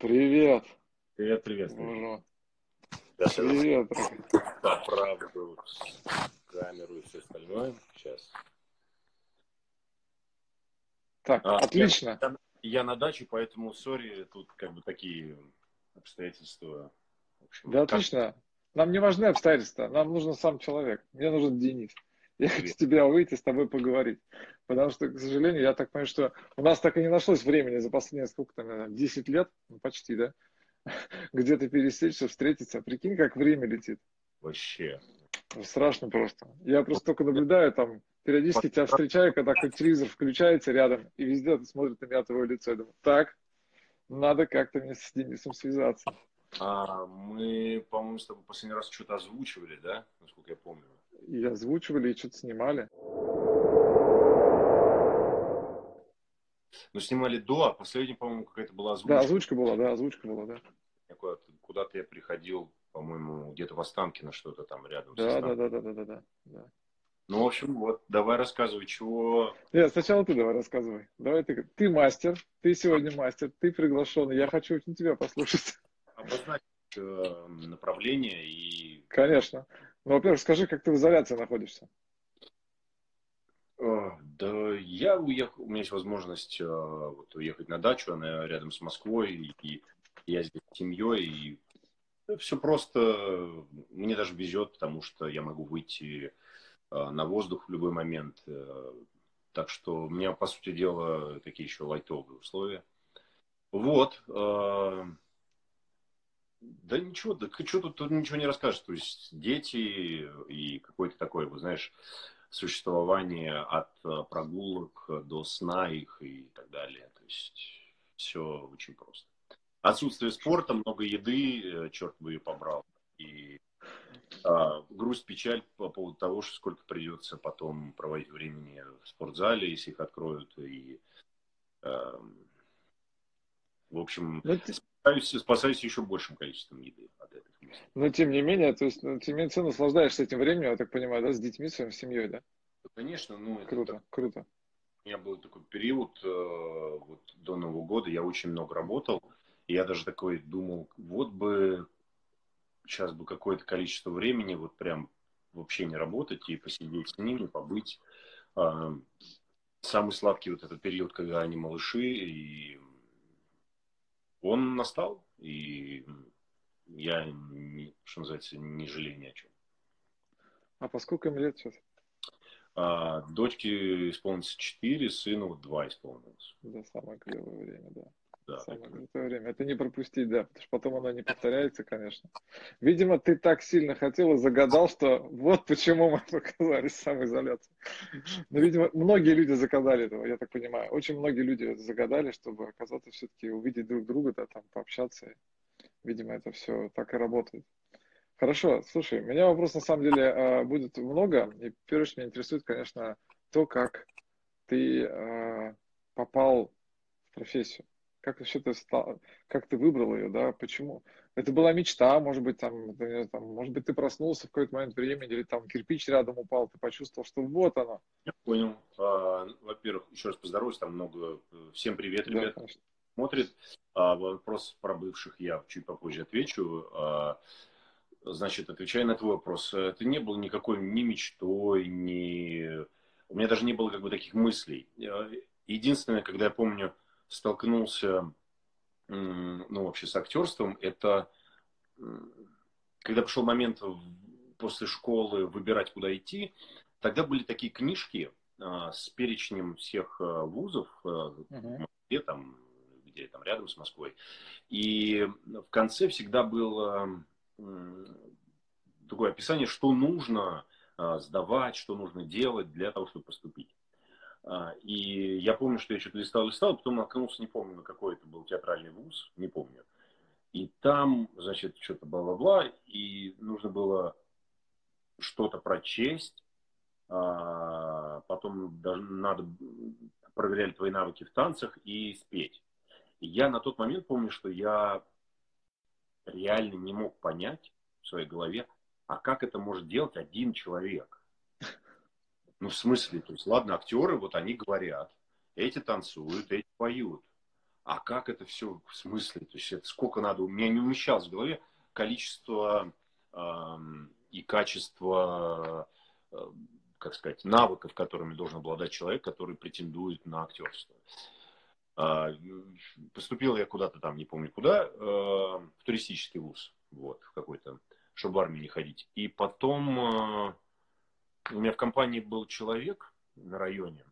Привет. Привет, привет. Боже. Да, Привет. Поправлю камеру и все остальное. Сейчас. Так, А, отлично. Я, я на даче, поэтому, сори, тут как бы такие обстоятельства. В общем, Да, как- отлично. Нам не важны обстоятельства, нам нужен сам человек. Мне нужен Денис. Я хочу тебя выйти, с тобой поговорить. Потому что, к сожалению, я так понимаю, что у нас так и не нашлось времени за последние, сколько там, наверное, 10 лет, ну, почти, да, где-то пересечься, встретиться. Прикинь, как время летит. Вообще. Ну, Страшно просто. Я просто только наблюдаю там, периодически тебя встречаю, когда телевизор включается рядом, и везде ты смотрит на меня твое лицо. Я думаю, так, надо как-то мне с Денисом связаться. А, мы, по-моему, с тобой последний раз что-то озвучивали, да? Насколько я помню. И озвучивали, и что-то снимали. Но снимали до, а последний, по-моему, какая-то была озвучка. Да, озвучка была, да, озвучка была, да. Куда-то, куда-то я приходил, по-моему, где-то в Останкино что-то там рядом. Да, да, да, да, да, да, да. Ну, в общем, вот, давай рассказывай, чего... Нет, сначала ты давай рассказывай. Давай ты. Ты мастер, ты сегодня мастер, ты приглашенный. Я хочу очень тебя послушать. обозначить э, направление и Конечно. Ну, во-первых, скажи, как ты в изоляции находишься. Э, да я уехал, у меня есть возможность э, вот, уехать на дачу, она рядом с Москвой, и я здесь с семьей, и все просто, мне даже везет, потому что я могу выйти э, на воздух в любой момент, так что у меня, по сути дела, такие еще лайтовые условия. Вот. Да ничего, да что тут, тут ничего не расскажешь. То есть дети и какой-то такой, вы знаешь, существование от э, прогулок до сна их и так далее. То есть все очень просто. Отсутствие спорта, много еды, э, черт бы ее побрал. И а, грусть, печаль по поводу того, что сколько придется потом проводить времени в спортзале, если их откроют. И, эм, в общем, Но, те- спасаюсь, спасаюсь еще большим количеством еды от этих но тем не менее, то есть, ну, тем не менее, ты наслаждаешься этим временем, я так понимаю, да, с детьми, своей семьей, да? Конечно, ну, это Круто, круто. У меня был такой период э, вот, до Нового года, я очень много работал, и я даже такой думал, вот бы сейчас бы какое-то количество времени вот прям вообще не работать и посидеть с ними, побыть. Самый сладкий вот этот период, когда они малыши, и он настал, и я, не- что называется, не жалею ни о чем. А по сколько им лет сейчас? А, дочке исполнится 4, сыну вот 2 исполнилось. Да, самое клевое время, да. Да, Самое это- время. Это не пропустить, да, потому что потом оно не повторяется, конечно. Видимо, ты так сильно хотел и загадал, что вот почему мы оказались в самоизоляции. Но, видимо, многие люди загадали этого, я так понимаю. Очень многие люди загадали, чтобы оказаться все-таки увидеть друг друга, да, там пообщаться. Видимо, это все так и работает. Хорошо, слушай, у меня вопрос на самом деле э, будет много. И первое, что меня интересует, конечно, то, как ты э, попал в профессию. Как вообще ты стал, как ты выбрал ее, да, почему? Это была мечта, может быть, там, там, может быть, ты проснулся в какой-то момент времени, или там кирпич рядом упал, ты почувствовал, что вот оно. Я понял. А, Во-первых, еще раз поздороваюсь, там много. Всем привет, Да, ребят, конечно. смотрит. А, Вопрос про бывших я чуть попозже отвечу. А, Значит, отвечая на твой вопрос, это не было никакой ни мечтой, ни... У меня даже не было как бы таких мыслей. Я- Единственное, когда я помню, столкнулся, ну, вообще с актерством, это когда пришел момент после школы выбирать, куда идти, тогда были такие книжки а, с перечнем всех а, вузов, а, где там, где там рядом с Москвой. И в конце всегда было такое описание, что нужно сдавать, что нужно делать для того, чтобы поступить. А, И я помню, что я что-то листал, листал, потом наткнулся, не помню, на какой это был театральный вуз, не помню. И там, значит, что-то бла-бла-бла, и нужно было что-то прочесть, а, потом даже надо проверяли твои навыки в танцах и спеть. И я на тот момент помню, что я реально не мог понять в своей голове, а как это может делать один человек? Ну, в смысле, то есть, ладно, актеры, вот они говорят, эти танцуют, эти поют. а как это все в смысле? То есть это сколько надо? У меня не умещалось в голове количество э, и качество, э, как сказать, навыков, которыми должен обладать человек, который претендует на актерство. Э, поступил я куда-то там, не помню куда, э, в туристический вуз, вот, в какой-то, чтобы в армию не ходить. И потом э, у меня в компании был человек на районе,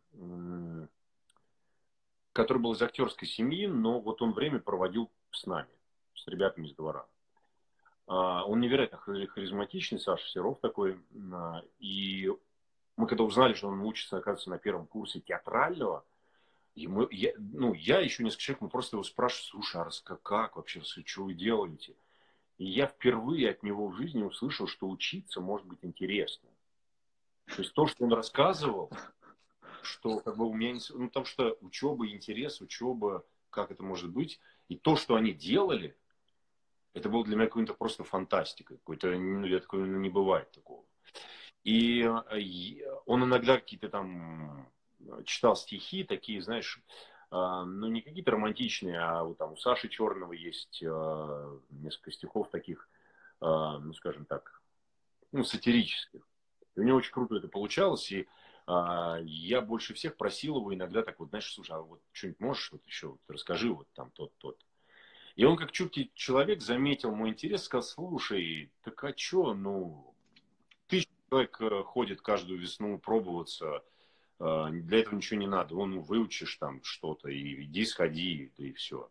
который был из актерской семьи, но вот он время проводил с нами, с ребятами из двора. А, он невероятно харизматичный, Саша Серов такой. А, и мы когда узнали, что он учится, оказывается, на первом курсе театрального, ему, я, ну, я еще несколько человек, мы просто его спрашиваем, слушай, а как, как вообще, что вы делаете? И я впервые от него в жизни услышал, что учиться может быть интересно. То есть то, что он рассказывал, что как бы у меня, ну, потому что учеба, интерес, учеба, как это может быть, и то, что они делали, это было для меня какой-то просто фантастика. Какой-то, ну, я такой, ну, не бывает такого. И, и он иногда какие-то там читал стихи такие, знаешь, Uh, ну, не какие-то романтичные, а вот там у Саши Черного есть несколько стихов таких, ну, скажем так, ну, сатирических. И у него очень круто это получалось, и а, я больше всех просил его иногда так вот, знаешь, слушай, а вот что-нибудь можешь вот еще, вот расскажи вот там тот, тот. И он как чуткий человек заметил мой интерес, сказал, слушай, так а что, ну, тысяча человек э, ходит каждую весну пробоваться, э, для этого ничего не надо, он выучишь там что-то, и иди сходи, да и все.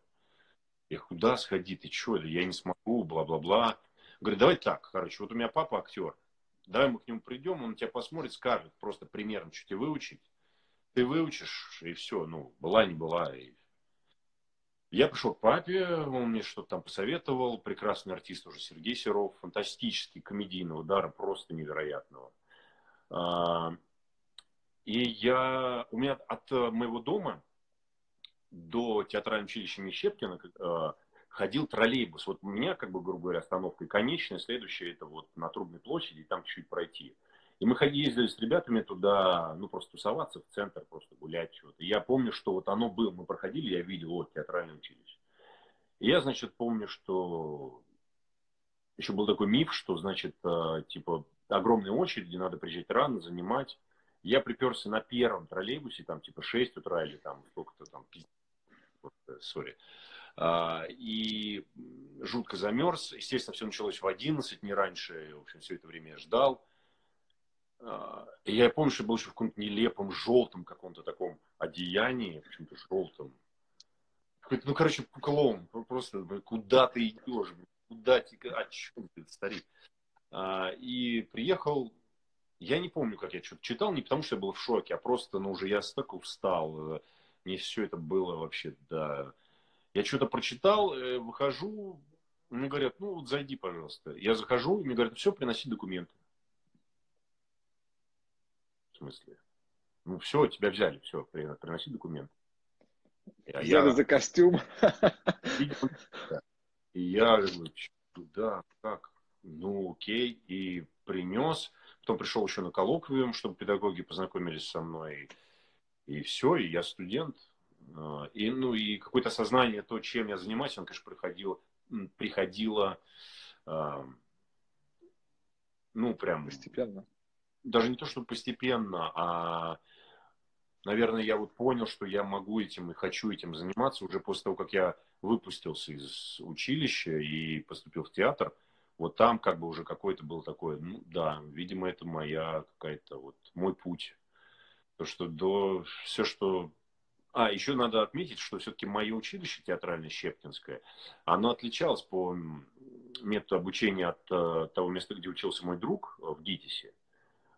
Я куда сходи, ты что, я не смогу, бла-бла-бла. Говорит, давай так, короче, вот у меня папа актер, Давай мы к нему придем, он тебя посмотрит, скажет просто примерно, что тебе выучить. Ты выучишь, и все, ну, была, не была. И... Я пришел к папе, он мне что-то там посоветовал. Прекрасный артист уже Сергей Серов, фантастический, комедийного дара, просто невероятного. А, и я, у меня от моего дома до театрального училища Мещепкина ходил троллейбус. Вот у меня, как бы, грубо говоря, остановка и конечная, следующая это вот на Трубной площади, и там чуть пройти. И мы ходили, ездили с ребятами туда, ну, просто тусоваться в центр, просто гулять что-то. Я помню, что вот оно было, мы проходили, я видел, вот, театральное училище. И я, значит, помню, что еще был такой миф, что, значит, э, типа, огромные очереди, надо приезжать рано, занимать. Я приперся на первом троллейбусе, там, типа, 6 утра или там, сколько-то там, сори. А, и жутко замерз. Естественно, все началось в 11, не раньше. В общем, все это время я ждал. А, и я помню, что был еще в каком-то нелепом желтом каком-то таком одеянии, почему-то желтом. ну, короче, клоун. Просто куда ты идешь? Куда ты? О чем ты, старик? А, и приехал, я не помню, как я что-то читал, не потому что я был в шоке, а просто, ну, уже я столько устал. Мне все это было вообще, да, я что-то прочитал, э, выхожу, мне говорят, ну вот зайди, пожалуйста. Я захожу, и мне говорят, все, приноси документы. В смысле? Ну все, тебя взяли, все, приноси документы. Взяли я... за костюм. И я говорю, да, как? Ну, окей. И принес. Потом пришел еще на коллоквиум, чтобы педагоги познакомились со мной. И все, и я студент. А, и, ну, и какое-то осознание, то, чем я занимаюсь, он, конечно, приходило, приходило ну, прям... Постепенно. Даже не то, что постепенно, а, наверное, я вот понял, что я могу этим и хочу этим заниматься уже после того, как я выпустился из училища и поступил в театр. Вот там как бы уже какой-то был такой, ну да, видимо, это моя какая-то вот мой путь. То, что до все, что а, еще надо отметить, что все-таки мое училище театральное Щепкинское, оно отличалось по методу обучения от uh, того места, где учился мой друг в ГИТИСе.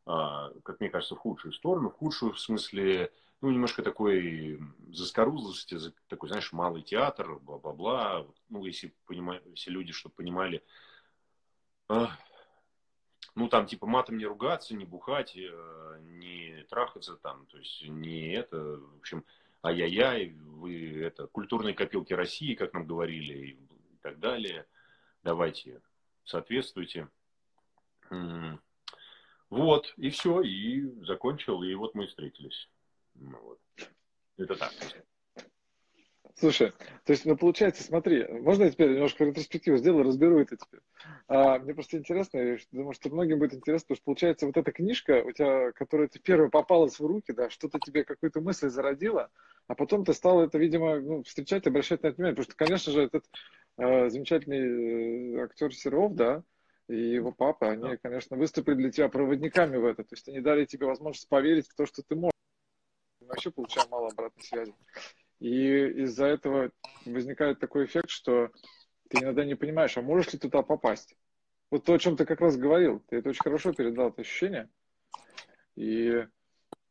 Uh, как мне кажется, в худшую сторону. В худшую в смысле, ну, немножко такой заскорузлости, такой, знаешь, малый театр, бла-бла-бла. Ну, если, понимаю, если люди, чтобы понимали, uh, ну, там, типа, матом не ругаться, не бухать, э, не трахаться там, то есть не это, в общем, ай-яй-яй, вы это культурные копилки России, как нам говорили, и так далее. Давайте соответствуйте. Вот, и все, и закончил, и вот мы встретились. Ну вот. Это так. Слушай, то есть, ну, получается, смотри, можно я теперь немножко ретроспективу сделаю, разберу это теперь? А, мне просто интересно, я думаю, что многим будет интересно, потому что, получается, вот эта книжка, у тебя, которая ты первая попалась в руки, да, что-то тебе, какую-то мысль зародила, а потом ты стал это, видимо, ну, встречать, обращать на это внимание, потому что, конечно же, этот э, замечательный э, актер Серов, да, и его папа, они, конечно, выступили для тебя проводниками в это, то есть они дали тебе возможность поверить в то, что ты можешь. Вообще получаем мало обратной связи. И из-за этого возникает такой эффект, что ты иногда не понимаешь, а можешь ли туда попасть. Вот то, о чем ты как раз говорил, ты это очень хорошо передал, это ощущение. И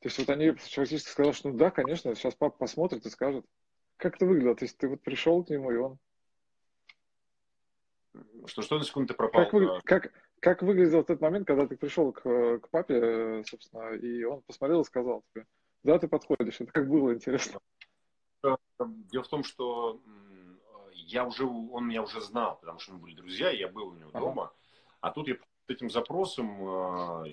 то есть вот они фактически сказали, что ну да, конечно, сейчас папа посмотрит и скажет. Как это выглядело? То есть ты вот пришел к нему, и он... Что, что на секунду ты пропал? Как, вы, как, как выглядел тот момент, когда ты пришел к, к папе, собственно, и он посмотрел и сказал тебе, да, ты подходишь. Это как было интересно. Дело в том, что я уже, он меня уже знал, потому что мы были друзья, я был у него ага. дома. А тут я с этим запросом, а,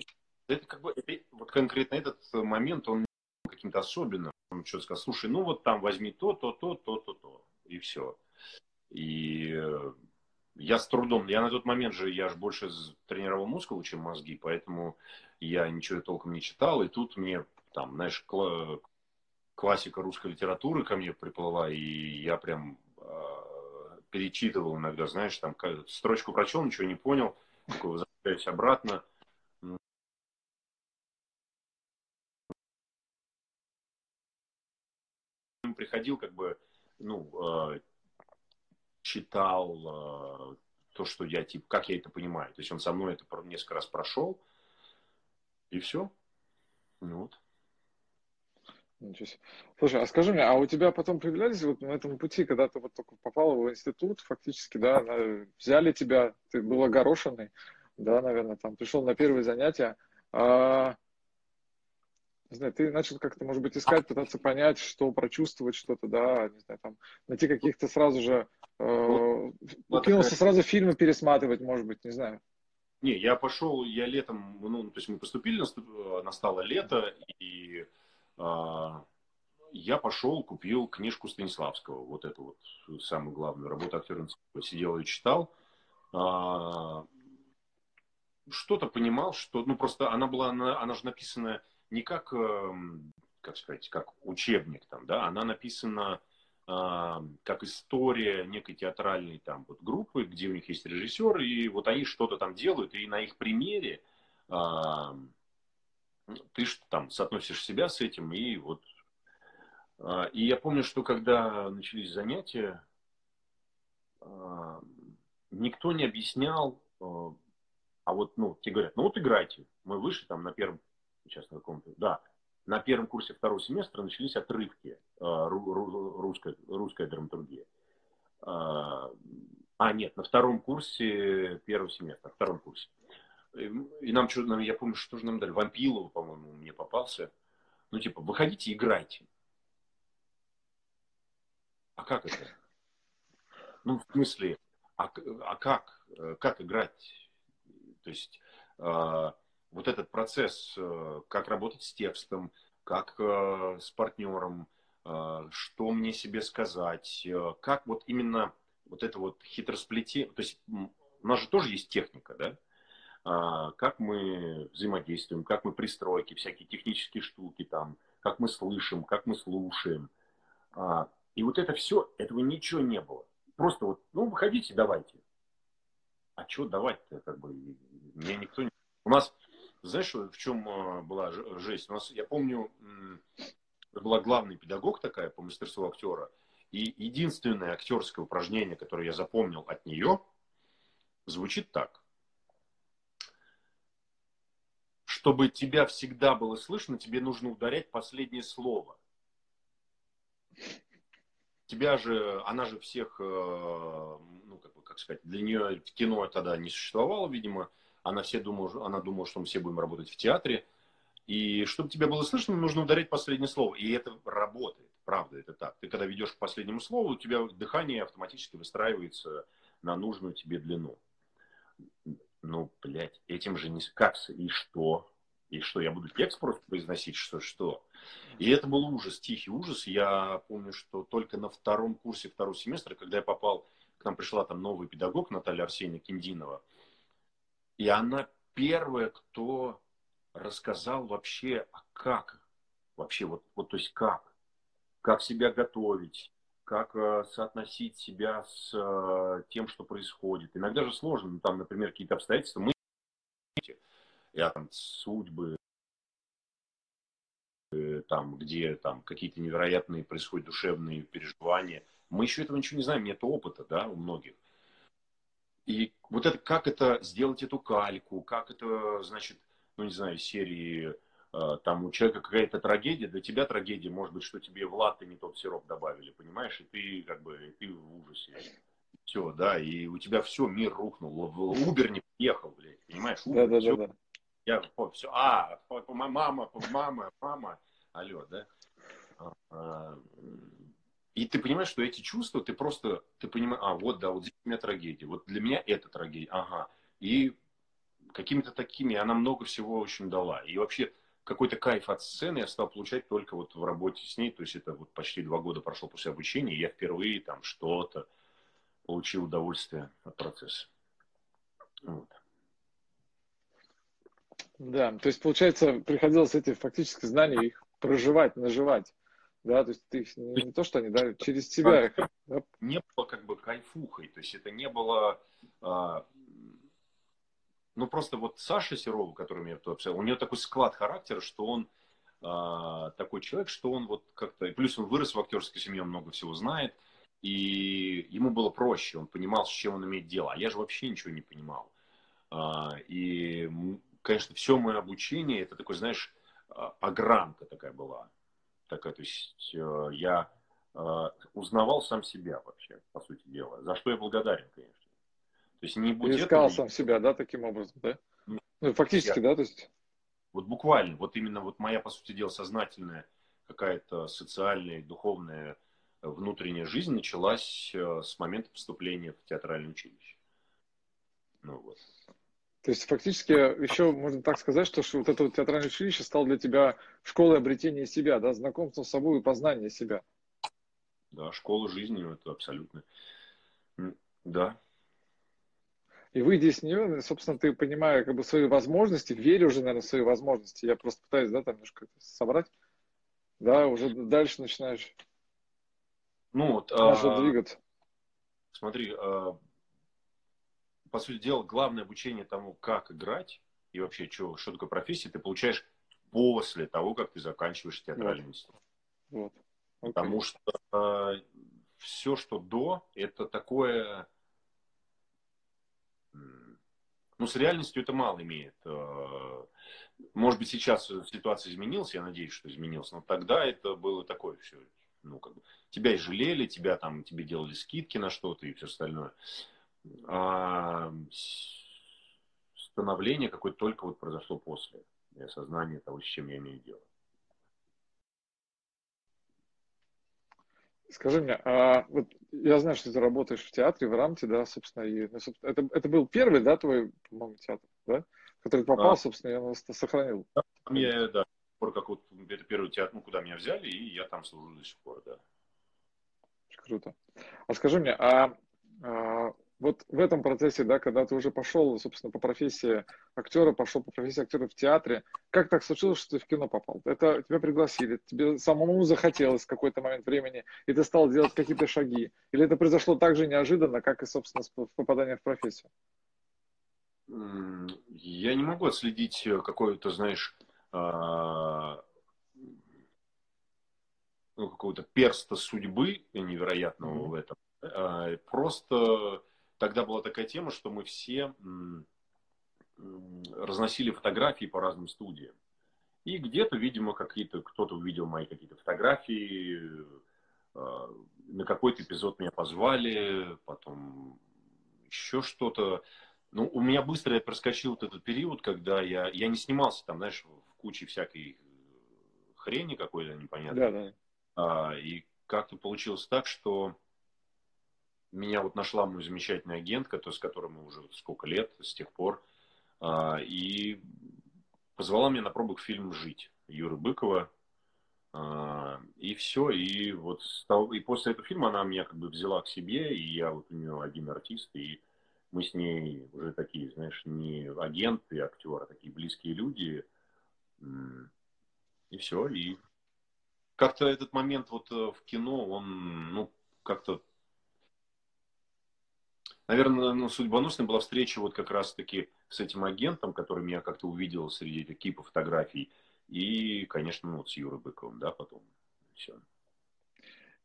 это как бы, это, вот конкретно этот момент, он каким-то особенным. Он что-то сказал, слушай, ну вот там возьми то, то, то, то, то, то, и все. И э, я с трудом, я на тот момент же, я же больше тренировал мускулы, чем мозги, поэтому я ничего толком не читал, и тут мне там, знаешь, классика русской литературы ко мне приплыла, и я прям э, перечитывал иногда, знаешь, там строчку прочел, ничего не понял, такой возвращаюсь обратно. Приходил, как бы, ну, э, читал э, то, что я, типа, как я это понимаю. То есть он со мной это несколько раз прошел, и все. Ну вот. Ничего себе. Слушай, а скажи мне, а у тебя потом появлялись вот на этом пути, когда ты вот только попала в институт, фактически, да, взяли тебя, ты был огорошенный, да, наверное, там пришел на первые занятия, а, не знаю, ты начал как-то, может быть, искать, пытаться понять, что прочувствовать что-то, да, не знаю, там, найти каких-то сразу же, э, вот, кинулся сразу фильмы пересматривать, может быть, не знаю. Не, я пошел, я летом, ну, то есть мы поступили, настало лето, и я пошел, купил книжку Станиславского, вот эту вот самую главную работу актера. Сидел и читал. А, что-то понимал, что, ну, просто она была, она, она же написана не как, эм, как сказать, как учебник там, да, она написана а, как история некой театральной там вот группы, где у них есть режиссер, и вот они что-то там делают, и на их примере ты там соотносишь себя с этим, и вот. А, и я помню, что когда начались занятия, а, никто не объяснял, а, а вот, ну, тебе говорят, ну вот играйте. Мы вышли там на первом, сейчас на каком-то, да, на первом курсе второго семестра начались отрывки русская, русская драматургия. А, нет, на втором курсе первого семестра, втором курсе. И нам что, нам, я помню, что же нам дали? Вампилова, по-моему, мне попался. Ну, типа, выходите, играйте. А как это? Ну, в смысле, а, а как? Как играть? То есть, э, вот этот процесс, э, как работать с текстом, как э, с партнером, э, что мне себе сказать, э, как вот именно вот это вот хитросплетение, то есть у нас же тоже есть техника, да? А, как мы взаимодействуем, как мы пристройки, всякие технические штуки там, как мы слышим, как мы слушаем. А, и вот это все, этого ничего не было. Просто вот, ну, выходите, давайте. А что давать-то, как бы, мне никто не... У нас, знаешь, в чем а, была жесть? У нас, я помню, была главный педагог такая по мастерству актера, и единственное актерское упражнение, которое я запомнил от нее, звучит так. Чтобы тебя всегда было слышно, тебе нужно ударять последнее слово. Тебя же, она же всех, э, ну, как, как сказать, для нее кино тогда не существовало, видимо. Она, все думала, она думала, что мы все будем работать в театре. И чтобы тебя было слышно, нужно ударять последнее слово. И это работает, правда, это так. Ты когда ведешь к последнему слову, у тебя дыхание автоматически выстраивается на нужную тебе длину. Ну, блядь, этим же не... Как? И что? И что, я буду текст просто произносить, что что? И это был ужас, тихий ужас. Я помню, что только на втором курсе второго семестра, когда я попал, к нам пришла там новый педагог Наталья Арсеньевна Киндинова, и она первая, кто рассказал вообще, а как, вообще вот, вот то есть как, как себя готовить, как э, соотносить себя с э, тем, что происходит. Иногда же сложно, ну, там, например, какие-то обстоятельства, мы, я там судьбы, э, там, где там какие-то невероятные происходят душевные переживания. Мы еще этого ничего не знаем, нет опыта, да, у многих. И вот это, как это сделать эту кальку, как это, значит, ну, не знаю, серии Э, там у человека какая-то трагедия, для тебя трагедия, может быть, что тебе в латте не тот сироп добавили, понимаешь, и ты как бы, и ты в ужасе. Все, да, и у тебя все, мир рухнул, Убер не приехал, блядь, понимаешь? Uber, да, да, все, да, да. Я, все, а, мама, мама, мама, алло, да? А, а, и ты понимаешь, что эти чувства, ты просто, ты понимаешь, а, вот, да, вот здесь у меня трагедия, вот для меня это трагедия, ага. И какими-то такими она много всего очень дала. И вообще, какой-то кайф от сцены я стал получать только вот в работе с ней. То есть это вот почти два года прошло после обучения, и я впервые там что-то получил удовольствие от процесса. Вот. Да, то есть, получается, приходилось эти фактически знания их проживать, наживать. Да, то есть ты их не, не то, что они, да, через себя их. Да? Не было как бы кайфухой, то есть это не было а, ну, просто вот Саша Серова, который меня тут общался, у нее такой склад характера, что он э, такой человек, что он вот как-то... Плюс он вырос в актерской семье, он много всего знает, и ему было проще, он понимал, с чем он имеет дело. А я же вообще ничего не понимал. А, и, конечно, все мое обучение, это такой, знаешь, а, огранка такая была. Такая, то есть э, я э, узнавал сам себя вообще, по сути дела. За что я благодарен, конечно. То есть не будь Искал этого, сам себя, да, таким образом, да? Ну, фактически, я... да, то есть... Вот буквально, вот именно вот моя, по сути дела, сознательная какая-то социальная, духовная внутренняя жизнь началась э, с момента поступления в театральное училище. Ну вот. То есть фактически еще можно так сказать, что вот это вот театральное училище стало для тебя школой обретения себя, да, знакомства с собой и познания себя. Да, школа жизни, это абсолютно. Да, и выйдя из нее, собственно, ты понимая как бы свои возможности, верю уже, наверное, в свои возможности. Я просто пытаюсь, да, там немножко собрать. Да, уже дальше начинаешь ну, вот, а, двигаться. Смотри, а, по сути дела, главное обучение тому, как играть и вообще, что, что такое профессия, ты получаешь после того, как ты заканчиваешь театральный вот. институт. Вот. Okay. Потому что а, все, что до, это такое ну, с реальностью это мало имеет. Э, может быть, сейчас ситуация изменилась, я надеюсь, что изменилась, но тогда это было такое все. Ну, как бы, тебя и жалели, тебя там, тебе делали скидки на что-то и все остальное. А становление какое-то только вот произошло после осознания того, с чем я имею дело. Скажи мне, а вот я знаю, что ты работаешь в театре, в Рамте, да, собственно, и, ну, собственно, это, это был первый, да, твой, по-моему, театр, да, который попал, а, собственно, я его сохранил. Да, мне, да, как вот это первый театр, ну, куда меня взяли, и я там служу до сих пор, да. Круто. А скажи мне, а, а вот в этом процессе, да, когда ты уже пошел, собственно, по профессии актера, пошел по профессии актера в театре, как так случилось, что ты в кино попал? Это тебя пригласили, тебе самому захотелось в какой-то момент времени, и ты стал делать какие-то шаги? Или это произошло так же неожиданно, как и, собственно, попадание в профессию? Я не могу отследить какое-то, знаешь, а, ну, какого-то перста судьбы невероятного в этом. А, просто тогда была такая тема, что мы все разносили фотографии по разным студиям. И где-то, видимо, какие-то, кто-то увидел мои какие-то фотографии, э, на какой-то эпизод меня позвали, потом еще что-то. Ну, у меня быстро проскочил вот этот период, когда я, я не снимался там, знаешь, в куче всякой хрени какой-то непонятной. Да, да. А, и как-то получилось так, что меня вот нашла мой замечательный агент, который, с которым мы уже сколько лет, с тех пор. А, и позвала меня на пробу к фильму «Жить» Юры Быкова. А, и все, и вот стал, и после этого фильма она меня как бы взяла к себе, и я вот у нее один артист, и мы с ней уже такие, знаешь, не агенты, актеры, а такие близкие люди. И все, и как-то этот момент вот э, в кино, он, ну, как-то Наверное, ну, судьбоносной была встреча вот как раз-таки с этим агентом, который меня как-то увидел среди кипов фотографий. И, конечно, ну, вот с Юрой Быковым, да, потом. Все.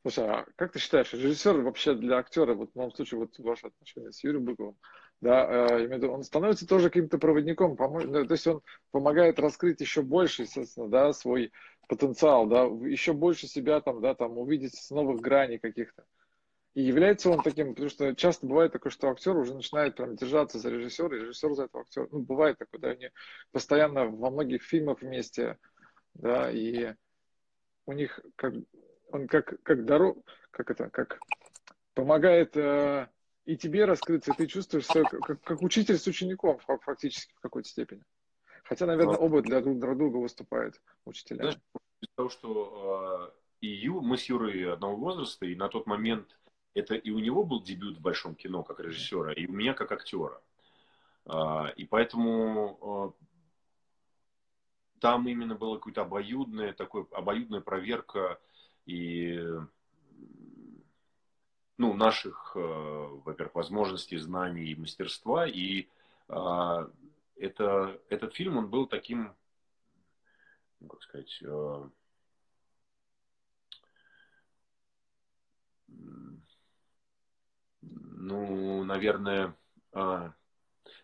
Слушай, а как ты считаешь, режиссер вообще для актера, вот в моем случае, вот ваше отношение с Юрием Быковым, да, э, он становится тоже каким-то проводником, помог, ну, то есть он помогает раскрыть еще больше, естественно, да, свой потенциал, да, еще больше себя там, да, там увидеть с новых граней каких-то. И является он таким, потому что часто бывает такое, что актер уже начинает прям держаться за режиссера, и режиссер за этого актера. Ну, бывает такое, да, они постоянно во многих фильмах вместе, да, и у них как, он как, как дорог, как это, как помогает э, и тебе раскрыться, и ты чувствуешь себя как, как учитель с учеником фактически в какой-то степени. Хотя, наверное, оба для друг, друг друга выступают учителями. Знаешь, из того, что э, и Ю, мы с Юрой одного возраста, и на тот момент это и у него был дебют в большом кино как режиссера, и у меня как актера. А, и поэтому а, там именно была какая-то обоюдная, такой, обоюдная проверка и ну, наших, а, во-первых, возможностей, знаний и мастерства. И это, этот фильм, он был таким, ну, как сказать, ну, наверное, а,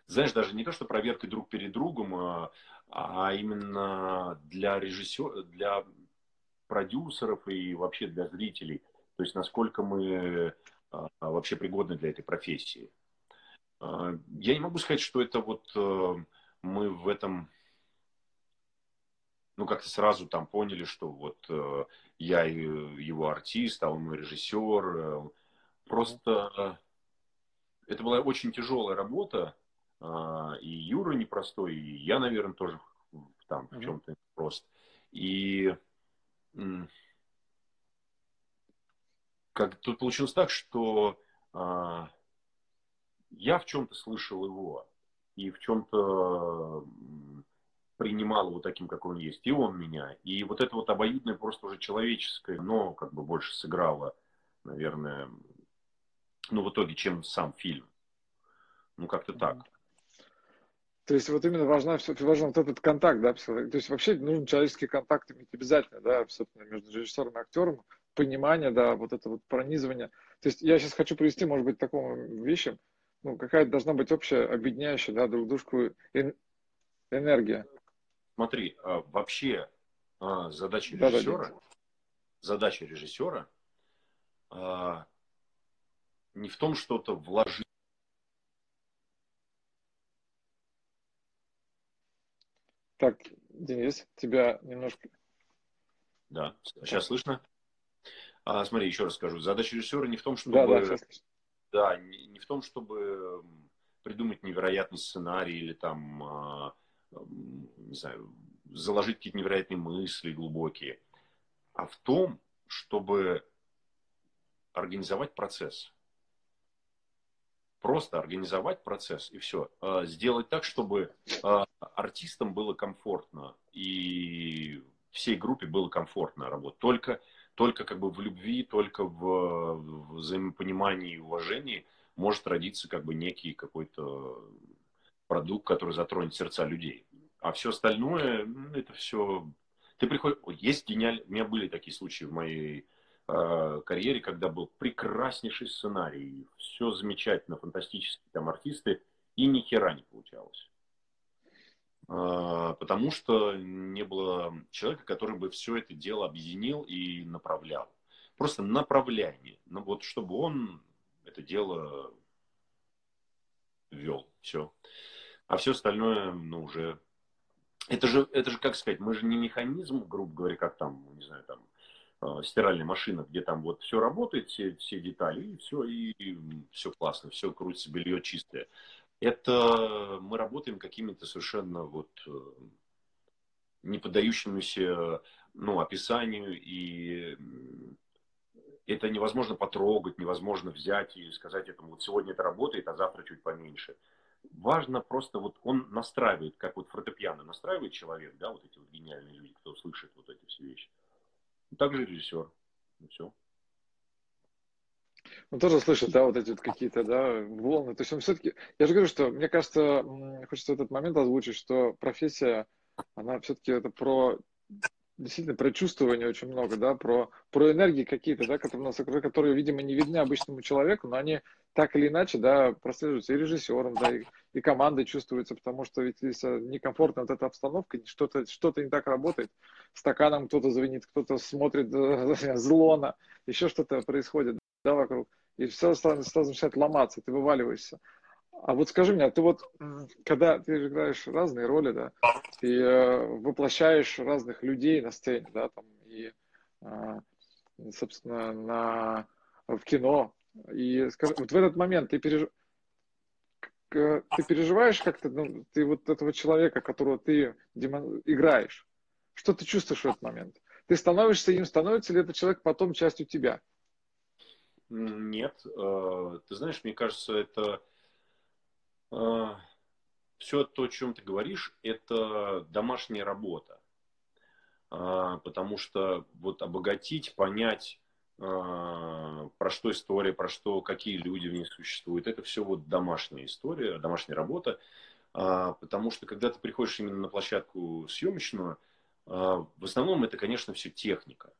знаешь, даже не то, что проверкой друг перед другом, а, а именно для режиссера, для продюсеров и вообще для зрителей. То есть, насколько мы а, вообще пригодны для этой профессии. Я не могу сказать, что это вот мы в этом, ну, как-то сразу там поняли, что вот я его артист, а он мой режиссер. Просто это была очень тяжелая работа, а, и Юра непростой, и я, наверное, тоже там в чем-то прост. И как тут получилось так, что а, я в чем-то слышал его и в чем-то принимал его таким, как он есть, и он меня. И вот это вот обоюдное просто уже человеческое, но как бы больше сыграло, наверное, ну, в итоге, чем сам фильм. Ну, как-то так. То есть вот именно важна, важен вот этот контакт, да, то есть вообще нужен человеческий контакт иметь обязательно, да, собственно, между режиссером и актером, понимание, да, вот это вот пронизывание. То есть я сейчас хочу привести, может быть, такому вещи, ну, какая-то должна быть общая, объединяющая, да, друг дружку энергия. Смотри, а, вообще а, задача режиссера, да, да, задача режиссера не в том что-то вложить. Так, Денис, тебя немножко... Да, сейчас слышно? А, смотри, еще раз скажу. Задача режиссера не в том, чтобы... Да, да, сейчас слышно. Да, не, не в том, чтобы придумать невероятный сценарий или там, а, не знаю, заложить какие-то невероятные мысли глубокие, а в том, чтобы организовать процесс просто организовать процесс и все. А, сделать так, чтобы а, артистам было комфортно и всей группе было комфортно работать. Только, только как бы в любви, только в, взаимопонимании и уважении может родиться как бы некий какой-то продукт, который затронет сердца людей. А все остальное, ну, это все... Ты приходишь... Есть гениальные... У меня были такие случаи в моей карьере, когда был прекраснейший сценарий, все замечательно, фантастические там артисты, и ни хера не получалось. Э, потому что не было человека, который бы все это дело объединил и направлял. Просто направляние. Ну вот, чтобы он это дело вел. Все. А все остальное, ну, уже... Это же, это же, как сказать, мы же не механизм, грубо говоря, как там, не знаю, там, Э, стиральная машина, где там вот все работает, все, все детали, и все, и, и все классно, все крутится, белье чистое. Это мы работаем какими-то совершенно вот, э, не поддающимися ну, описанию, и это невозможно потрогать, невозможно взять и сказать этому, вот сегодня это работает, а завтра чуть поменьше. Важно просто, вот он настраивает, как вот фортепиано настраивает человек, да, вот эти вот гениальные люди, кто слышит вот эти все вещи. Также режиссер. И все. Он тоже слышит, да, вот эти вот какие-то, да, волны. То есть он все-таки, я же говорю, что мне кажется, хочется этот момент озвучить, что профессия, она все-таки это про действительно про чувствование очень много, да, про, про энергии какие-то, да, которые у нас которые, видимо, не видны обычному человеку, но они так или иначе, да, прослеживаются и режиссером, да, и, и командой чувствуются, потому что ведь если некомфортна вот эта обстановка, что-то что не так работает, стаканом кто-то звенит, кто-то смотрит зло еще что-то происходит, да, вокруг, и все сразу, сразу начинает ломаться, ты вываливаешься. А вот скажи мне, а ты вот, когда ты играешь разные роли, да, ты э, воплощаешь разных людей на сцене, да, там, и, э, собственно, на, в кино, и скажи, вот в этот момент ты, переж... ты переживаешь как-то, ну, ты вот этого человека, которого ты демон... играешь, что ты чувствуешь в этот момент? Ты становишься им, становится ли этот человек потом частью тебя? Нет, э, ты знаешь, мне кажется, это все то, о чем ты говоришь, это домашняя работа. А, потому что вот обогатить, понять, а, про что история, про что, какие люди в ней существуют, это все вот домашняя история, домашняя работа. Потому что когда ты приходишь именно на площадку съемочную, в основном это, конечно, все техника.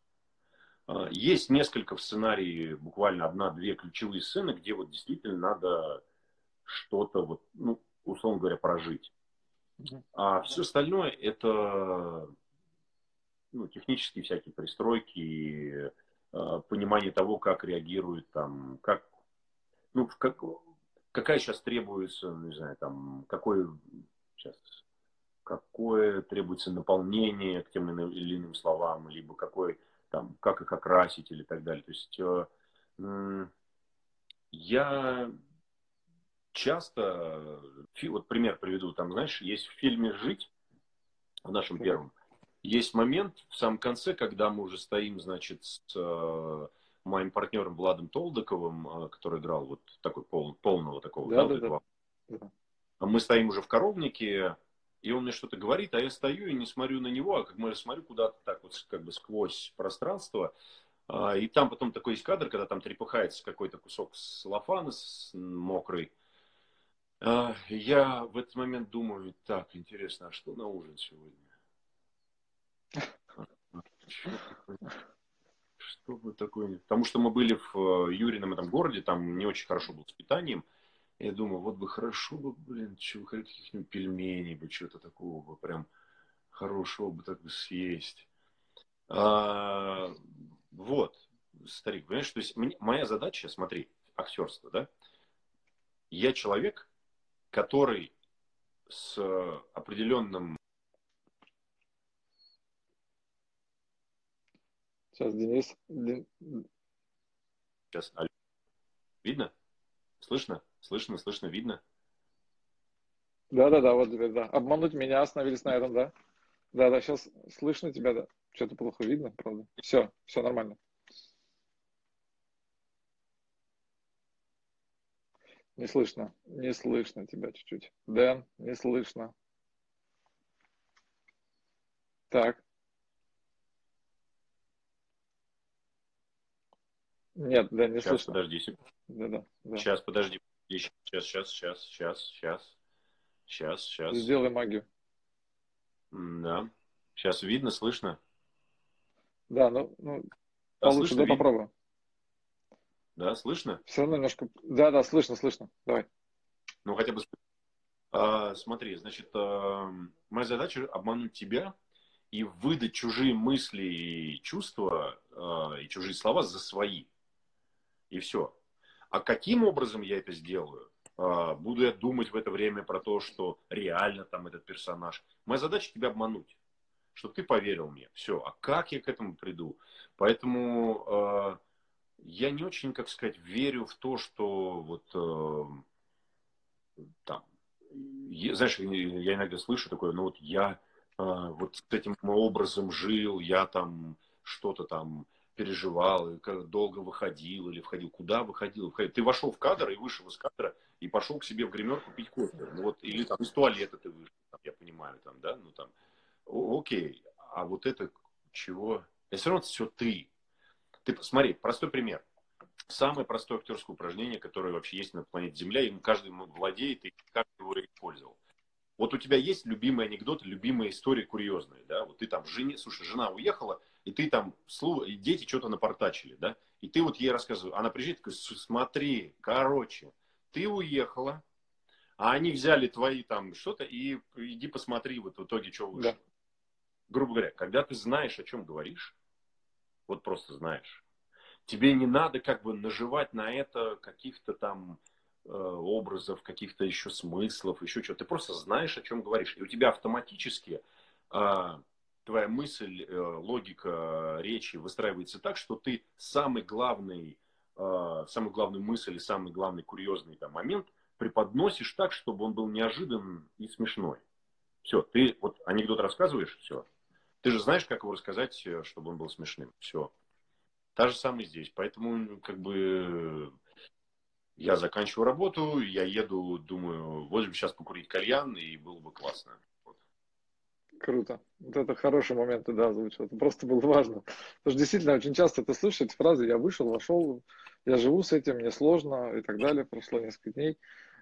Есть несколько в сценарии, буквально одна-две ключевые сцены, где вот действительно надо что-то, вот, ну, условно говоря, прожить. А все остальное это ну, технические всякие пристройки, э, понимание того, как реагирует там, как, ну, как, какая сейчас требуется, не знаю, там, какой сейчас, какое требуется наполнение к тем или иным словам, либо какой, там, как их окрасить или так далее. То есть э, я часто, вот пример приведу, там, знаешь, есть в фильме «Жить», в нашем первом, есть момент в самом конце, когда мы уже стоим, значит, с э, моим партнером Владом Толдыковым, э, который играл вот такой пол, полного такого. Да, да, да, да. Мы стоим уже в коровнике, и он мне что-то говорит, а я стою и не смотрю на него, а как мы смотрю куда-то так вот как бы сквозь пространство. А, и там потом такой есть кадр, когда там трепыхается какой-то кусок салофана мокрый. А, я в этот момент думаю, так, интересно, а что на ужин сегодня? Что бы такое? Потому что мы были в э, Юрином этом городе, там не очень хорошо было с питанием. Я думаю, вот бы хорошо бы, блин, чего каких-нибудь пельменей бы, что-то такого бы прям хорошего бы так бы съесть. А, вот, старик, понимаешь, то есть моя задача, смотри, актерство, да? Я человек, который с определенным... Сейчас, Денис... Сейчас, видно? Слышно? Слышно, слышно, видно? Да-да-да, вот теперь, да. Обмануть меня остановились на этом, да? Да-да, сейчас слышно тебя, да. Что-то плохо видно, правда. Все, все нормально. Не слышно, не слышно тебя чуть-чуть. Дэн, не слышно. Так. Нет, да, не сейчас, слышно. подожди секунду. Да, да, да. Сейчас, подожди. Сейчас, сейчас, сейчас, сейчас, сейчас. Сейчас, сейчас. Сделай магию. Да. Сейчас видно, слышно? Да, ну, ну да, получше, слышно, да, попробуем. Да, слышно? Все равно немножко... Да, да, слышно, слышно. Давай. Ну, хотя бы... А, смотри, значит, а, моя задача обмануть тебя и выдать чужие мысли и чувства а, и чужие слова за свои. И все. А каким образом я это сделаю? А, буду я думать в это время про то, что реально там этот персонаж. Моя задача тебя обмануть, чтобы ты поверил мне. Все. А как я к этому приду? Поэтому а, я не очень, как сказать, верю в то, что вот э, там, я, знаешь, я иногда слышу такое, ну вот я а, вот с этим образом жил, я там что-то там переживал, и долго выходил или входил. Куда выходил? выходил? Ты вошел в кадр и вышел из кадра и пошел к себе в гримерку пить кофе. Ну, вот, или там из туалета ты вышел, там, я понимаю, там, да, ну там, окей. А вот это чего? Это все равно все ты. Ты посмотри, простой пример. Самое простое актерское упражнение, которое вообще есть на планете Земля, и каждый владеет, и каждый его использовал. Вот у тебя есть любимый анекдот, любимая история курьезная, да? Вот ты там жене, слушай, жена уехала, и ты там, и дети что-то напортачили, да? И ты вот ей рассказываешь, она приезжает, такая, смотри, короче, ты уехала, а они взяли твои там что-то, и иди посмотри вот в итоге, что вышло. Да. Грубо говоря, когда ты знаешь, о чем говоришь, вот просто знаешь, тебе не надо как бы наживать на это каких-то там э, образов, каких-то еще смыслов, еще что-то. Ты просто знаешь, о чем говоришь. И у тебя автоматически э, твоя мысль, э, логика речи выстраивается так, что ты самый главный, э, самый главный мысль и самый главный курьезный там, момент преподносишь так, чтобы он был неожиданным и смешной. Все, ты вот анекдот рассказываешь, все. Ты же знаешь, как его рассказать, э, чтобы он был смешным. Все. Та же самая здесь. Поэтому, как бы, я заканчиваю работу, я еду, думаю, вот бы сейчас покурить кальян, и было бы классно. Вот. Круто. Вот это хороший момент да, озвучил. Это просто было важно. Потому что действительно очень часто слышишь эти фразы «я вышел, вошел, я живу с этим, мне сложно» и так далее. Прошло несколько дней.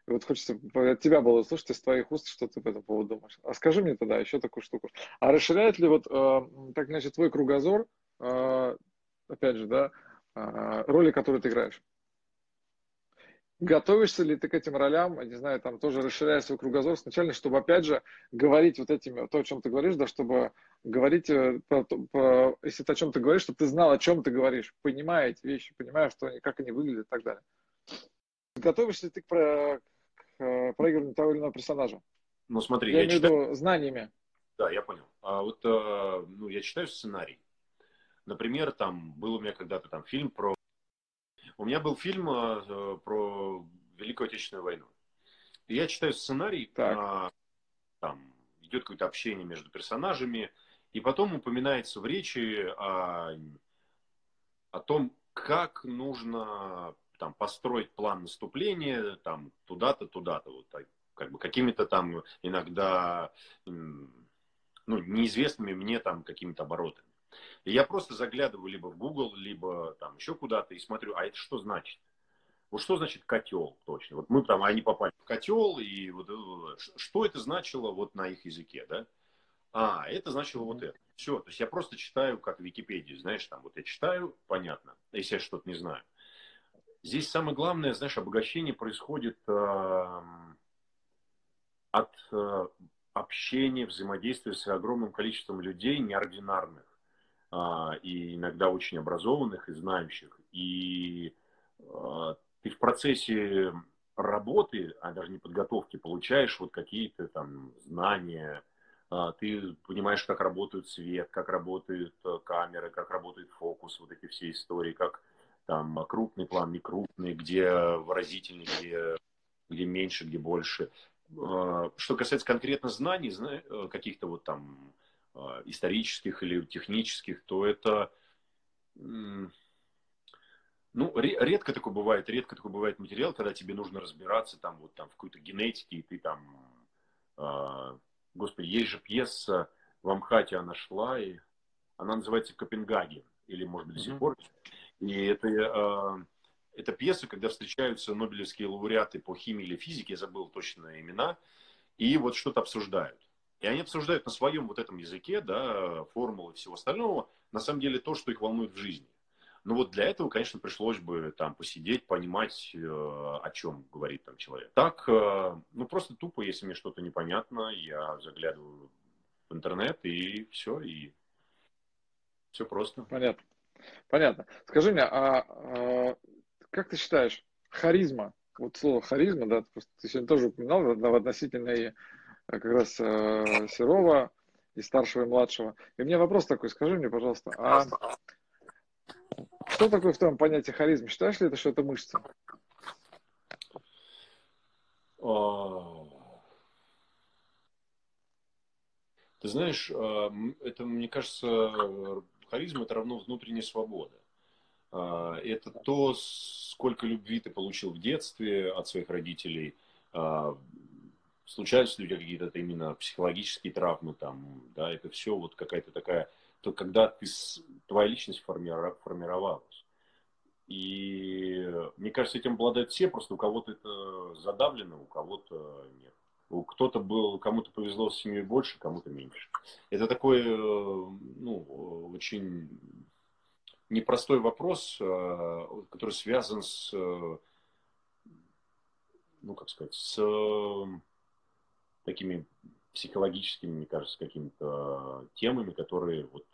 И вот хочется от тебя было услышать из твоих уст, что ты по этому поводу думаешь. А скажи мне тогда еще такую штуку. А расширяет ли вот, э, так значит, твой кругозор э, опять же, да, а, роли, которые ты играешь. Готовишься ли ты к этим ролям, не знаю, там тоже расширяя свой кругозор сначала, чтобы, опять же, говорить вот этими, то, о чем ты говоришь, да, чтобы говорить, э, по, по, если ты о чем ты говоришь, чтобы ты знал, о чем ты говоришь, понимая эти вещи, понимая, что они, как они выглядят и так далее. Готовишься ли ты к, про, э, проигрыванию того или иного персонажа? Ну, смотри, я, я имею в виду знаниями. Да, я понял. А вот, э, ну, я читаю сценарий. Например, там был у меня когда-то там фильм про... У меня был фильм э, про Великую Отечественную войну. И я читаю сценарий, так. там идет какое-то общение между персонажами, и потом упоминается в речи о, о том, как нужно там, построить план наступления там, туда-то, туда-то. Вот, так, как бы какими-то там иногда ну, неизвестными мне там какими-то оборотами. И я просто заглядываю либо в Google, либо там еще куда-то и смотрю, а это что значит? Вот что значит котел точно? Вот мы там, они попали в котел, и вот э, что это значило вот на их языке, да? А, это значило вот это. Все, то есть я просто читаю, как в Википедии, знаешь, там вот я читаю, понятно, если я что-то не знаю. Здесь самое главное, знаешь, обогащение происходит э, от э, общения, взаимодействия с огромным количеством людей неординарных. А, и иногда очень образованных и знающих. И а, ты в процессе работы, а даже не подготовки, получаешь вот какие-то там знания, а, ты понимаешь, как работает свет, как работают э, камеры, как работает фокус, вот эти все истории, как там крупный план, не крупный, где выразительный, где, где меньше, где больше. Что касается конкретно знаний, э, каких-то вот там а, исторических или технических, то это ну, редко такое бывает, редко такой бывает материал, когда тебе нужно разбираться там вот там в какой-то генетике, и ты там, э, господи, есть же пьеса в Амхате она шла, и она называется Копенгаген, или может быть до сих пор. И это, э, это пьеса, когда встречаются нобелевские лауреаты по химии или физике, я забыл точно имена, и вот что-то обсуждают. И они обсуждают на своем вот этом языке, да, формулы всего остального, на самом деле то, что их волнует в жизни. Но вот для этого, конечно, пришлось бы там посидеть, понимать, э, о чем говорит там человек. Так, э, ну просто тупо, если мне что-то непонятно, я заглядываю в интернет и все, и все просто. Понятно. Понятно. Скажи мне, а, а как ты считаешь, харизма, вот слово харизма, да, ты сегодня тоже упоминал в относительной как раз э, Серова и старшего и младшего. И мне вопрос такой, скажи мне, пожалуйста, а что такое в твоем понятии харизм? Считаешь ли это, что это мышца? Ты Ты знаешь, э, это, мне кажется, харизма это равно внутренняя свобода. А, это то, сколько любви ты получил в детстве от своих родителей. А, случаются у тебя какие-то именно психологические травмы там, да, это все вот какая-то такая, то когда ты, твоя личность формировалась. И мне кажется, этим обладают все, просто у кого-то это задавлено, у кого-то нет. Кто-то был, кому-то повезло с семьей больше, кому-то меньше. Это такой, э, ну, очень непростой вопрос, э, который связан с, э, ну, как сказать, с такими психологическими, мне кажется, какими-то темами, которые вот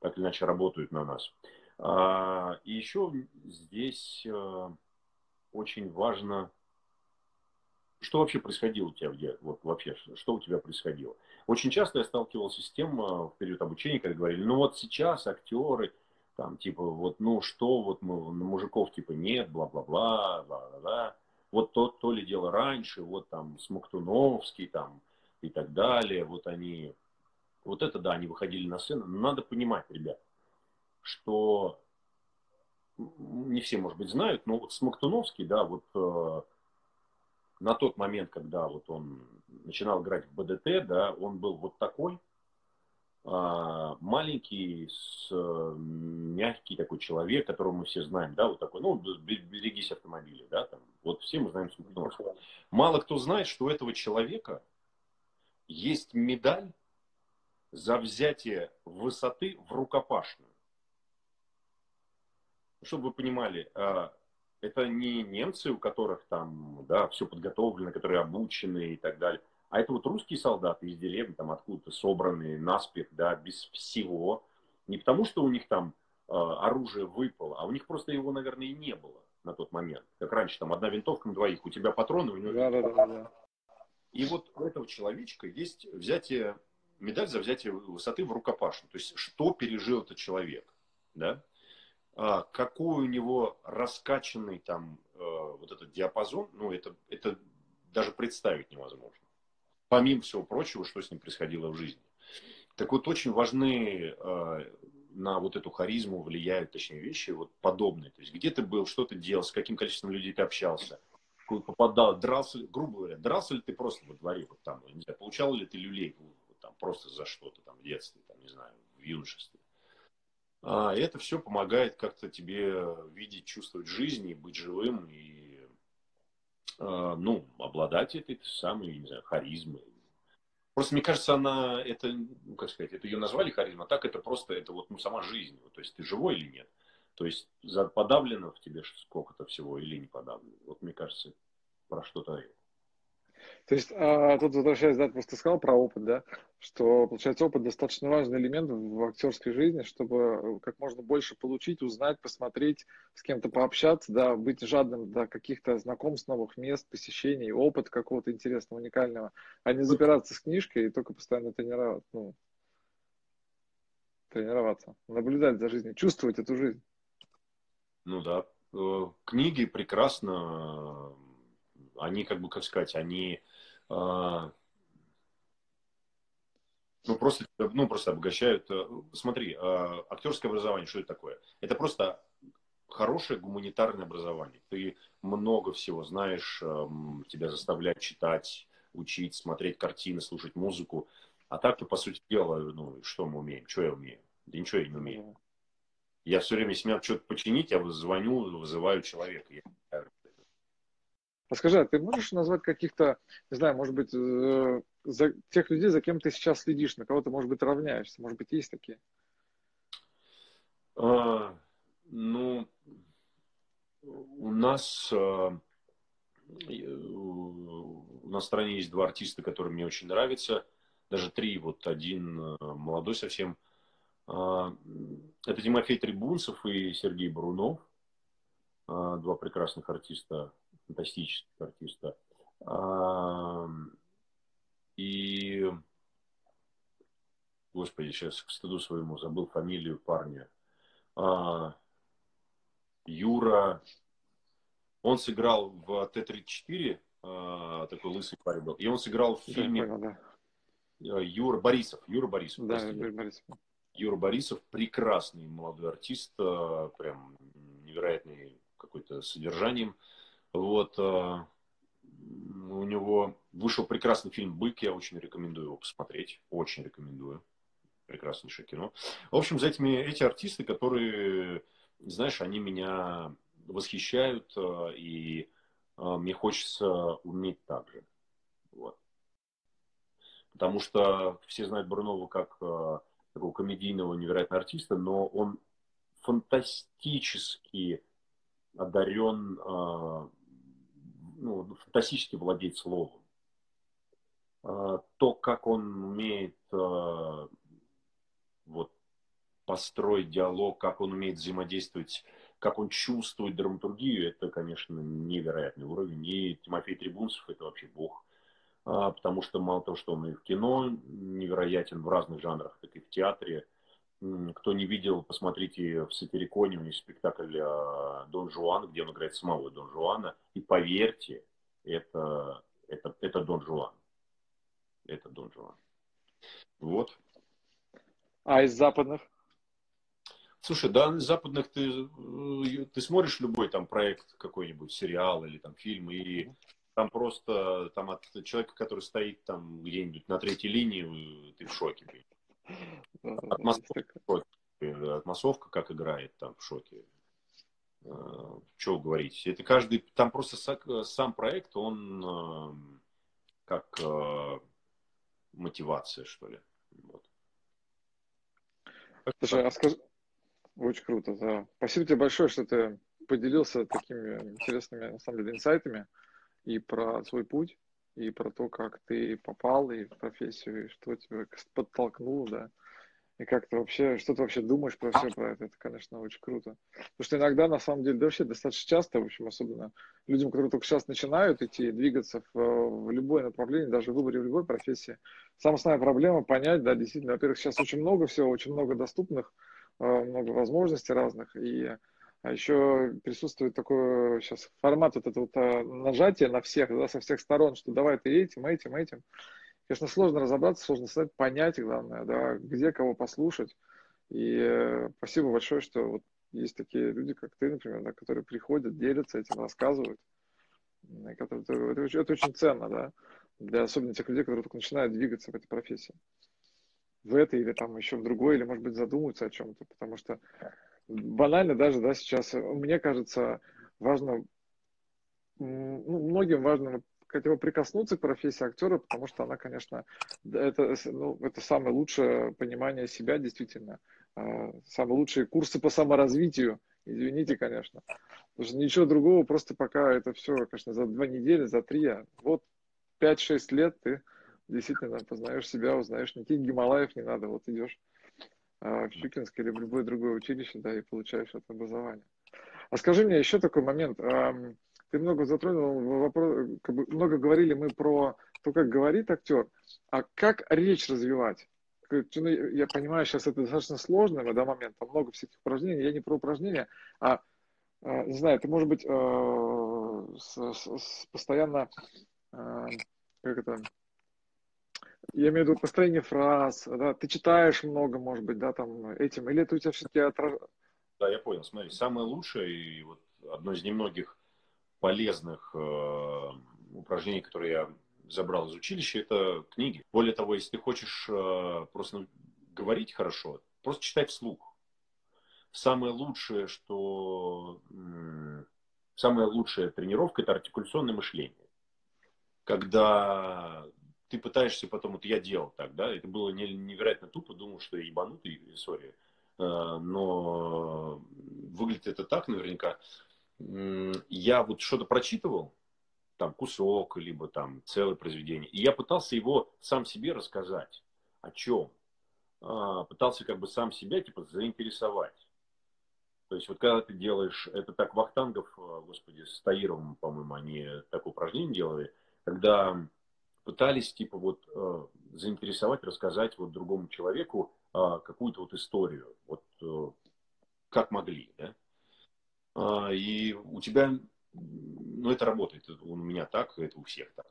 так или иначе работают на нас. А, и еще здесь очень важно что вообще происходило у тебя Вот вообще, что у тебя происходило? Очень часто я сталкивался с тем а, в период обучения, когда говорили, ну вот сейчас актеры, там, типа, вот, ну что, вот мы, на мужиков, типа, нет, бла-бла-бла, бла-бла-бла. Вот то, то ли дело раньше, вот там Смоктуновский, там, и так далее, вот они, вот это, да, они выходили на сцену. Но надо понимать, ребят, что не все, может быть, знают, но вот Смоктуновский, да, вот э, на тот момент, когда вот он начинал играть в БДТ, да, он был вот такой, а, маленький, с, мягкий такой человек, которого мы все знаем, да, вот такой, ну, берегись автомобиля, да, там, вот все мы знаем Смоктуновского. Мало кто знает, что у этого человека есть медаль за взятие высоты в рукопашную. Чтобы вы понимали, а, это не немцы, у которых там, да, все подготовлено, которые обучены и так далее. А это вот русские солдаты из деревни, там откуда-то собранные, наспех, да, без всего. Не потому, что у них там э, оружие выпало, а у них просто его, наверное, и не было на тот момент. Как раньше, там одна винтовка на двоих, у тебя патроны, у него... Да, да, да, да. И вот у этого человечка есть взятие, медаль за взятие высоты в рукопашную. То есть, что пережил этот человек, да? А, какой у него раскачанный там э, вот этот диапазон, ну, это, это даже представить невозможно. Помимо всего прочего, что с ним происходило в жизни. Так вот, очень важны э, на вот эту харизму влияют, точнее, вещи вот подобные. То есть, где ты был, что ты делал, с каким количеством людей ты общался, попадал, дрался, грубо говоря, дрался ли ты просто во дворе, вот там, не знаю, получал ли ты люлей вот, там, просто за что-то там в детстве, там, не знаю, в юношестве. А, это все помогает как-то тебе видеть, чувствовать жизнь и быть живым, и а, ну, обладать этой самой, не знаю, харизмой. Просто мне кажется, она, это, ну, как сказать, это ее назвали харизма, а так это просто, это вот ну, сама жизнь. То есть ты живой или нет. То есть подавлено в тебе сколько-то всего или не подавлено. Вот мне кажется, про что-то это. То есть, а, тут возвращаясь, да, просто сказал про опыт, да, что, получается, опыт достаточно важный элемент в актерской жизни, чтобы как можно больше получить, узнать, посмотреть, с кем-то пообщаться, да, быть жадным до каких-то знакомств, новых мест, посещений, опыт какого-то интересного, уникального, а не запираться с книжкой и только постоянно тренироваться, ну, тренироваться, наблюдать за жизнью, чувствовать эту жизнь. Ну да, э, книги прекрасно, они, как бы, как сказать, они а, ну, просто, ну, просто обогащают. Э, смотри, а, актерское образование, что это такое? Это просто хорошее гуманитарное образование. Ты много всего знаешь, эм, тебя заставляют читать, учить, смотреть картины, слушать музыку. А так-то, по сути дела, ну, что мы умеем? Что я умею? Да ничего я не умею. Я все время, если мне что-то починить, я звоню, вызываю человека. Я а скажи, а ты можешь назвать каких-то, не знаю, может быть, э, за тех людей, за кем ты сейчас следишь, на кого ты, может быть, равняешься? Может быть, есть такие? А, ну, у нас а, у нас в стране есть два артиста, которые мне очень нравятся. Даже три. Вот один а, молодой совсем. А, это Тимофей Трибунцев и Сергей Брунов. Два прекрасных артиста фантастических артиста. И, господи, сейчас к стыду своему забыл фамилию парня. А, Юра, он сыграл в Т-34, а, такой лысый парень был, и он сыграл в фильме, понял, да. Юра Борисов. Юра Борисов. Да, Юра Борисов. Юра Борисов прекрасный молодой артист, прям невероятный какой-то содержанием. Вот у него вышел прекрасный фильм «Бык», я очень рекомендую его посмотреть, очень рекомендую. Прекраснейшее кино. В общем, за этими, эти артисты, которые, знаешь, они меня восхищают, э, и э, мне хочется уметь так же. Вот. Потому что все знают Бурнова как такого комедийного невероятного артиста, но он фантастически одарен ну, фантастически владеет словом. А, то, как он умеет а, вот, построить диалог, как он умеет взаимодействовать, как он чувствует драматургию, это, конечно, невероятный уровень. И Тимофей Трибунцев это вообще бог. А, потому что мало того, что он и в кино невероятен в разных жанрах, так и в театре. Кто не видел, посмотрите в Сатириконе, у него спектакль а, Дон Жуан, где он играет самого Дон Жуана. И поверьте, это, это, это Дон Жуан. Это Дон Жуан. Вот. А из западных? Слушай, да, из западных ты, э, ты смотришь любой там проект, какой-нибудь сериал или там фильм, и там просто там от человека, который стоит там где-нибудь на третьей линии, ты в шоке. От массовка, от массовка как играет там в шоке. Э, Что говорить? Это каждый, там просто сам проект, он э, как э, мотивация, что ли. Вот. Слушай, а скажи, очень круто, да. Спасибо тебе большое, что ты поделился такими интересными, на самом деле, инсайтами и про свой путь, и про то, как ты попал и в профессию, и что тебя подтолкнуло, да, и как ты вообще, что ты вообще думаешь про все про это, это, конечно, очень круто. Потому что иногда, на самом деле, да вообще достаточно часто, в общем, особенно людям, которые только сейчас начинают идти, двигаться в, в любое направление, даже в выборе в любой профессии, самая основная проблема понять, да, действительно, во-первых, сейчас очень много всего, очень много доступных, э, много возможностей разных, и а еще присутствует такой сейчас формат вот этого вот э, нажатия на всех, да, со всех сторон, что давай ты этим, этим, этим. Конечно, сложно разобраться, сложно сказать, понять, главное, да, где кого послушать. И э, спасибо большое, что вот есть такие люди, как ты, например, да, которые приходят, делятся этим, рассказывают. Это, это, это, это очень ценно, да, для особенно тех людей, которые только начинают двигаться в этой профессии. В этой или там еще в другой, или, может быть, задумываются о чем-то, потому что банально даже, да, сейчас, мне кажется, важно, ну, многим важно хотя бы прикоснуться к профессии актера, потому что она, конечно, это, ну, это самое лучшее понимание себя, действительно. А, самые лучшие курсы по саморазвитию, извините, конечно. Потому что ничего другого, просто пока это все, конечно, за два недели, за три, а вот 5-6 лет ты действительно познаешь себя, узнаешь, никаких Гималаев не надо, вот идешь в Щукинское или в любое другое училище, да, и получаешь это образование. А скажи мне еще такой момент. Ты много затронул вопрос, как бы много говорили мы про то, как говорит актер, а как речь развивать? Ну, я понимаю, сейчас это достаточно сложно на данный момент, там много всяких упражнений. Я не про упражнения, а, а не знаю, ты, может быть, э, с, с, постоянно, э, как это, я имею в виду построение фраз, да, ты читаешь много, может быть, да, там, этим, или это у тебя все-таки отраж... Да, я понял, смотри, самое лучшее, и вот одно из немногих полезных э, упражнений, которые я забрал из училища, это книги. Более того, если ты хочешь э, просто говорить хорошо, просто читай вслух. Самое лучшее, что... Э, самая лучшая тренировка – это артикуляционное мышление. Когда ты пытаешься потом, вот я делал так, да, это было невероятно тупо, думал, что я ебанутый, сори, э, но выглядит это так наверняка. Я вот что-то прочитывал, там кусок, либо там целое произведение, и я пытался его сам себе рассказать. О чем? А, пытался как бы сам себя типа заинтересовать. То есть вот когда ты делаешь, это так Вахтангов, а, господи, с Таировым, по-моему, они такое упражнение делали, когда пытались типа вот э, заинтересовать, рассказать вот другому человеку э, какую-то вот историю, вот э, как могли, да. Э, и у тебя, ну это работает, у меня так, это у всех так.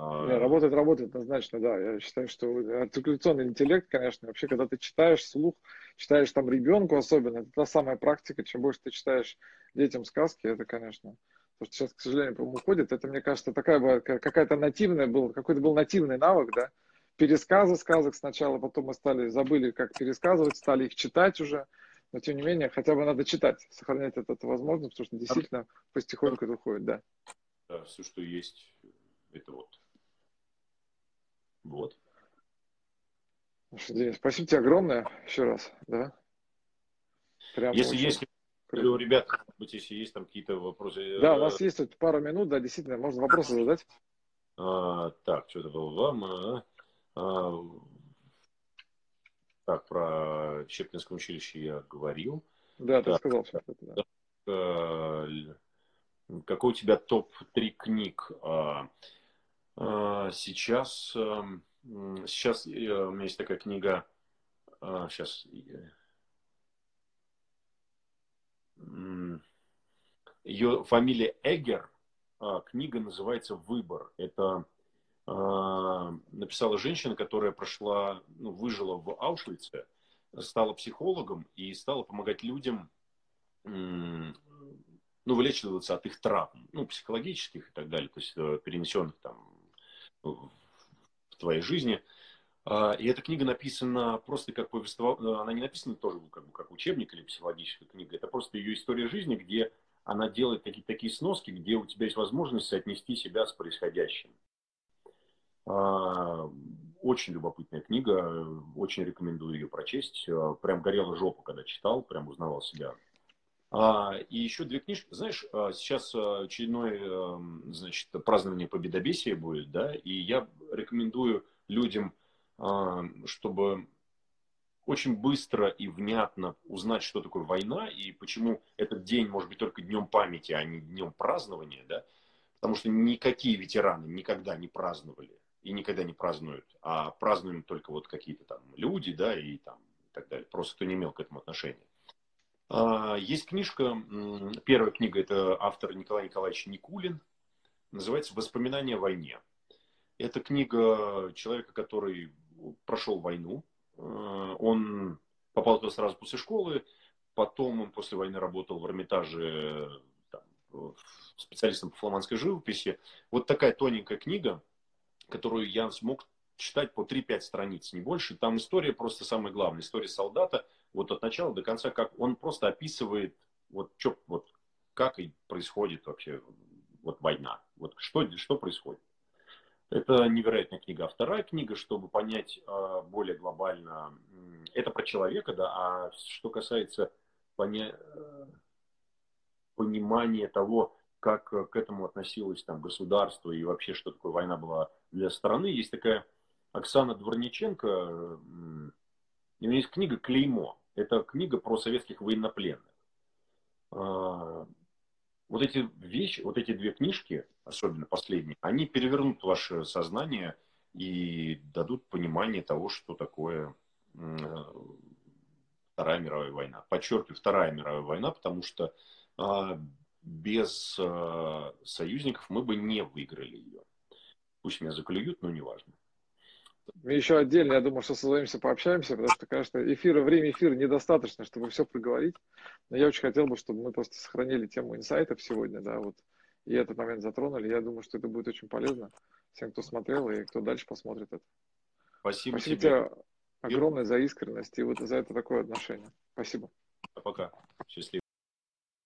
А, Не, работает, работает однозначно, да. Я считаю, что артикуляционный интеллект, конечно, вообще, когда ты читаешь слух, читаешь там ребенку особенно, это та самая практика. Чем больше ты читаешь детям сказки, это, конечно, то, что сейчас, к сожалению, по уходит, это, мне кажется, такая была какая-то нативная был, какой-то был нативный навык, да, пересказы сказок сначала, потом мы стали, забыли, как пересказывать, стали их читать уже, но тем не менее, хотя бы надо читать, сохранять это, это возможно, потому что действительно потихоньку это уходит, да. Да, все, что есть, это вот вот. Денис, спасибо тебе огромное еще раз, да? Прям если очень... есть, у ребят, если есть там какие-то вопросы. Э, да, у нас есть тут пару минут, да, действительно, можно вопросы задать. А, так, что-то было вам. А, а, так, про Щепкинское училище я говорил. Да, ты сказал все это, да. А, какой у тебя топ-3 книг? А, а, сейчас, эм, сейчас э, у меня есть такая книга, сейчас, ее фамилия Эггер, а, книга называется «Выбор». Это а, написала женщина, которая прошла, ну, выжила в Аушвице, стала психологом и стала помогать людям ну, вылечиваться от их травм, ну, психологических и так далее, то есть э, перенесенных там в твоей жизни. А, и эта книга написана просто как повествование, она не написана тоже как, бы, как учебник или психологическая книга, это просто ее история жизни, где она делает такие, такие сноски, где у тебя есть возможность соотнести себя с происходящим. А, очень любопытная книга, очень рекомендую ее прочесть. А, прям горела жопа, когда читал, прям узнавал себя а, и еще две книжки. Знаешь, сейчас очередное значит, празднование Победобесия будет, да, и я рекомендую людям, чтобы очень быстро и внятно узнать, что такое война и почему этот день может быть только днем памяти, а не днем празднования, да, потому что никакие ветераны никогда не праздновали и никогда не празднуют, а празднуем только вот какие-то там люди, да, и там и так далее, просто кто не имел к этому отношения. А, есть книжка, первая книга, это автор Николай Николаевич Никулин, называется «Воспоминания о войне». Это книга человека, который прошел войну. А, он попал туда сразу после школы, потом он после войны работал в Эрмитаже там, специалистом по фламандской живописи. Вот такая тоненькая книга, которую я смог читать по 3-5 страниц, не больше. Там история просто самая главная. История солдата, вот от начала до конца, как он просто описывает, вот, что, вот как и происходит вообще вот война. Вот что, что происходит. Это невероятная книга. А вторая книга, чтобы понять э, более глобально, это про человека, да, а что касается поня... Понимания того, как к этому относилось там государство и вообще, что такое война была для страны, есть такая Оксана Дворниченко, у нее есть книга «Клеймо». Это книга про советских военнопленных. Вот эти вещи, вот эти две книжки, особенно последние, они перевернут ваше сознание и дадут понимание того, что такое Вторая мировая война. Подчеркиваю, Вторая мировая война, потому что а, без а, союзников мы бы не выиграли ее. Пусть меня заклюют, но неважно. Мы еще отдельно, я думаю, что созвонимся, пообщаемся, потому что, конечно, эфира, время эфира недостаточно, чтобы все проговорить. Но я очень хотел бы, чтобы мы просто сохранили тему инсайтов сегодня, да, вот, и этот момент затронули. Я думаю, что это будет очень полезно всем, кто смотрел и кто дальше посмотрит это. Спасибо, Спасибо тебе огромное за искренность и вот за это такое отношение. Спасибо. Пока. Счастливо.